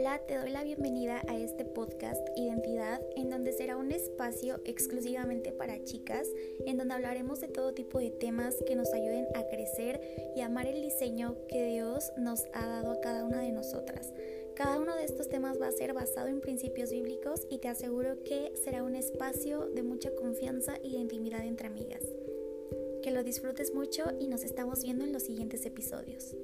Hola, te doy la bienvenida a este podcast Identidad, en donde será un espacio exclusivamente para chicas, en donde hablaremos de todo tipo de temas que nos ayuden a crecer y amar el diseño que Dios nos ha dado a cada una de nosotras. Cada uno de estos temas va a ser basado en principios bíblicos y te aseguro que será un espacio de mucha confianza y de intimidad entre amigas. Que lo disfrutes mucho y nos estamos viendo en los siguientes episodios.